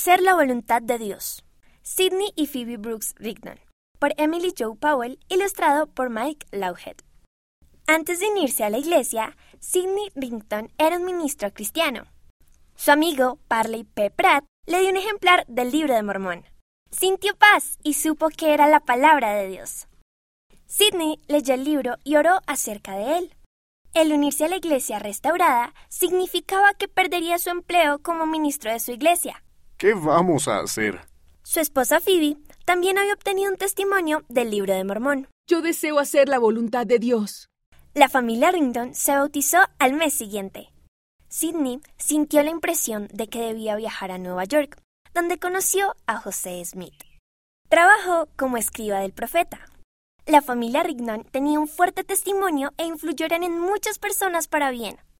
Hacer la voluntad de Dios. Sidney y Phoebe Brooks Rigdon. Por Emily Joe Powell, ilustrado por Mike Lawhead. Antes de unirse a la iglesia, Sidney Rigdon era un ministro cristiano. Su amigo, Parley P. Pratt, le dio un ejemplar del libro de Mormón. Sintió paz y supo que era la palabra de Dios. Sidney leyó el libro y oró acerca de él. El unirse a la iglesia restaurada significaba que perdería su empleo como ministro de su iglesia. ¿Qué vamos a hacer? Su esposa Phoebe también había obtenido un testimonio del libro de Mormón. Yo deseo hacer la voluntad de Dios. La familia Ringdon se bautizó al mes siguiente. Sidney sintió la impresión de que debía viajar a Nueva York, donde conoció a José Smith. Trabajó como escriba del profeta. La familia Rigdon tenía un fuerte testimonio e influyeron en muchas personas para bien.